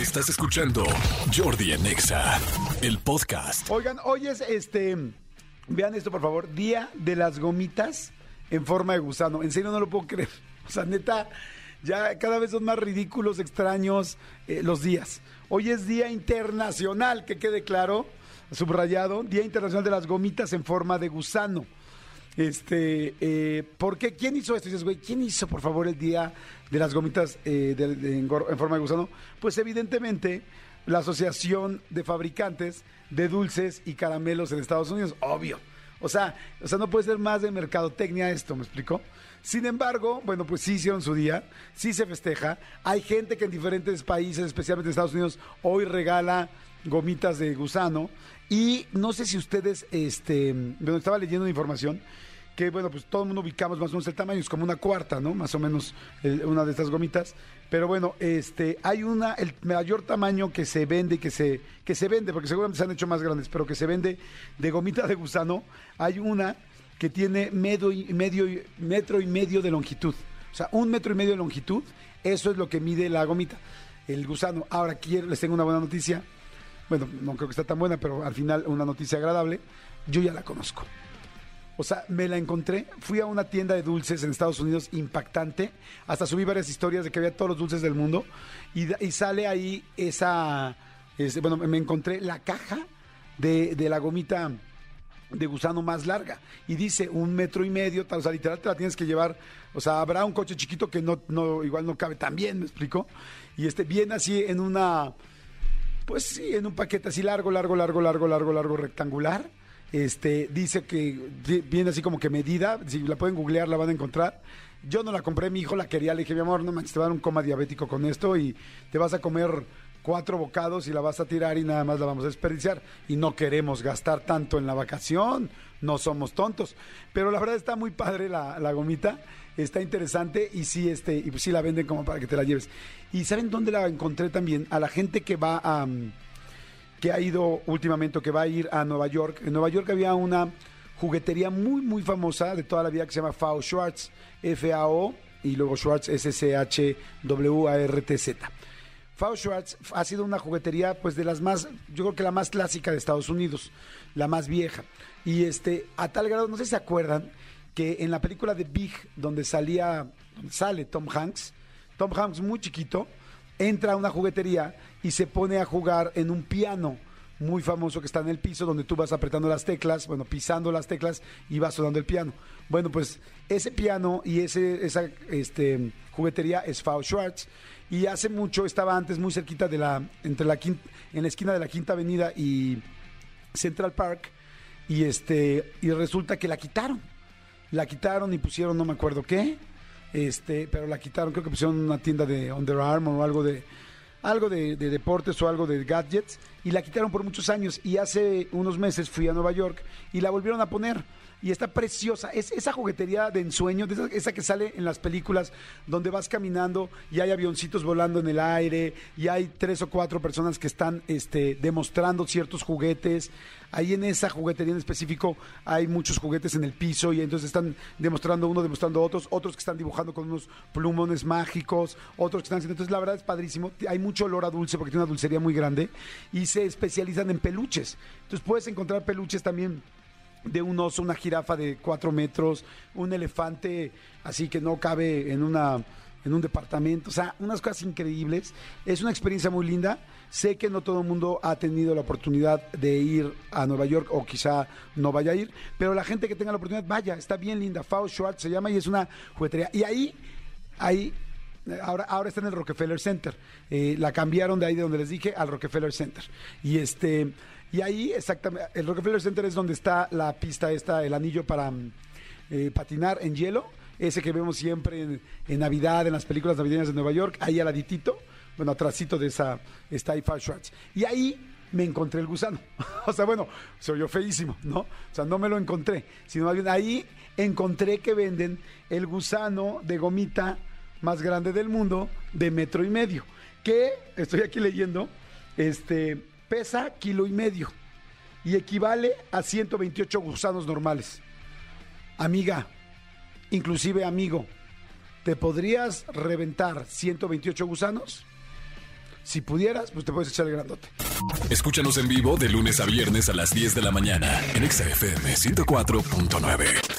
Estás escuchando Jordi en Exa, el podcast. Oigan, hoy es este. Vean esto, por favor. Día de las gomitas en forma de gusano. En serio, no lo puedo creer. O sea, neta, ya cada vez son más ridículos, extraños eh, los días. Hoy es Día Internacional, que quede claro, subrayado, Día Internacional de las Gomitas en forma de gusano. Este, eh, ¿por qué? ¿Quién hizo esto? Y dices, güey, ¿quién hizo, por favor, el Día de las Gomitas eh, de- en, en forma de gusano? Pues evidentemente la Asociación de Fabricantes de Dulces y Caramelos en Estados Unidos, obvio. O sea, o sea, no puede ser más de mercadotecnia esto, ¿me explicó? Sin embargo, bueno, pues sí hicieron su día, sí se festeja. Hay gente que en diferentes países, especialmente en Estados Unidos, hoy regala gomitas de gusano. Y no sé si ustedes, este, bueno, estaba leyendo una información que, bueno, pues todo el mundo ubicamos más o menos el tamaño, es como una cuarta, ¿no? Más o menos el- una de estas gomitas. Pero bueno, este, hay una, el mayor tamaño que se vende, que se, que se vende, porque seguramente se han hecho más grandes, pero que se vende de gomita de gusano, hay una que tiene medio medio, metro y medio de longitud. O sea, un metro y medio de longitud, eso es lo que mide la gomita, el gusano. Ahora quiero, les tengo una buena noticia. Bueno, no creo que está tan buena, pero al final una noticia agradable. Yo ya la conozco. O sea, me la encontré, fui a una tienda de dulces en Estados Unidos impactante, hasta subí varias historias de que había todos los dulces del mundo y, sale ahí esa, bueno, me encontré la caja de, de la gomita de gusano más larga y dice un metro y medio, o sea, literal te la tienes que llevar, o sea, habrá un coche chiquito que no, no igual no cabe tan bien, ¿me explico? Y este viene así en una, pues sí, en un paquete así largo, largo, largo, largo, largo, largo, rectangular. Este, dice que vi- viene así como que medida, si la pueden googlear la van a encontrar. Yo no la compré, mi hijo la quería, le dije, mi amor, no manches, te va a dar un coma diabético con esto y te vas a comer cuatro bocados y la vas a tirar y nada más la vamos a desperdiciar. Y no queremos gastar tanto en la vacación, no somos tontos. Pero la verdad está muy padre la, gomita, está interesante y sí, este, y pues sí la venden como para que te la lleves. ¿Y saben dónde la encontré también? A la gente que va a... mm, que ha ido últimamente, que va a ir a Nueva York. En Nueva York había una juguetería muy, muy famosa de toda la vida que se llama Fao Schwartz, F-A-O, y luego Schwartz, S-C-H-W-A-R-T-Z. Fao Schwartz ha sido una juguetería, pues de las más, yo creo que la más clásica de Estados Unidos, la más vieja. Y este, a tal grado, no sé si se acuerdan, que en la película de Big, donde salía, sale Tom Hanks, Tom Hanks muy chiquito, entra a una juguetería y se pone a jugar en un piano muy famoso que está en el piso donde tú vas apretando las teclas, bueno, pisando las teclas y vas sonando el piano. Bueno, pues ese piano y ese, esa este, juguetería es Fao Schwartz y hace mucho estaba antes muy cerquita de la, entre la quin- en la esquina de la Quinta Avenida y Central Park y este y resulta que la quitaron. La quitaron y pusieron no me acuerdo qué, este, pero la quitaron, creo que pusieron una tienda de Under Armour o algo de algo de, de deportes o algo de gadgets y la quitaron por muchos años. Y hace unos meses fui a Nueva York y la volvieron a poner y está preciosa. Es esa juguetería de ensueño, esa que sale en las películas donde vas caminando y hay avioncitos volando en el aire y hay tres o cuatro personas que están este, demostrando ciertos juguetes. Ahí en esa juguetería en específico hay muchos juguetes en el piso y entonces están demostrando uno, demostrando otros, otros que están dibujando con unos plumones mágicos, otros que están haciendo. Entonces la verdad es padrísimo. Hay mucho olor a dulce porque tiene una dulcería muy grande y se especializan en peluches. Entonces puedes encontrar peluches también de un oso, una jirafa de cuatro metros, un elefante así que no cabe en una en un departamento, o sea, unas cosas increíbles. Es una experiencia muy linda. Sé que no todo el mundo ha tenido la oportunidad de ir a Nueva York o quizá no vaya a ir, pero la gente que tenga la oportunidad, vaya, está bien linda. Fao Schwartz se llama y es una juguetería. Y ahí, ahí Ahora, ahora está en el Rockefeller Center. Eh, la cambiaron de ahí de donde les dije al Rockefeller Center. Y este y ahí exactamente, el Rockefeller Center es donde está la pista esta, el anillo para mm, eh, patinar en hielo, ese que vemos siempre en, Navidad, en las películas navideñas de Nueva York, ahí al laditito, bueno, atrásito de esa está ahí Far. Y ahí me encontré el gusano. o sea, bueno, se oyó feísimo, ¿no? O sea, no me lo encontré, sino más bien ahí encontré que venden el gusano de gomita más grande del mundo de metro y medio, que estoy aquí leyendo, este pesa kilo y medio y equivale a 128 gusanos normales. Amiga, inclusive amigo, ¿te podrías reventar 128 gusanos? si pudieras, pues te puedes echar el grandote. Escúchanos en vivo de lunes a viernes a las 10 de la mañana en XFM 104.9.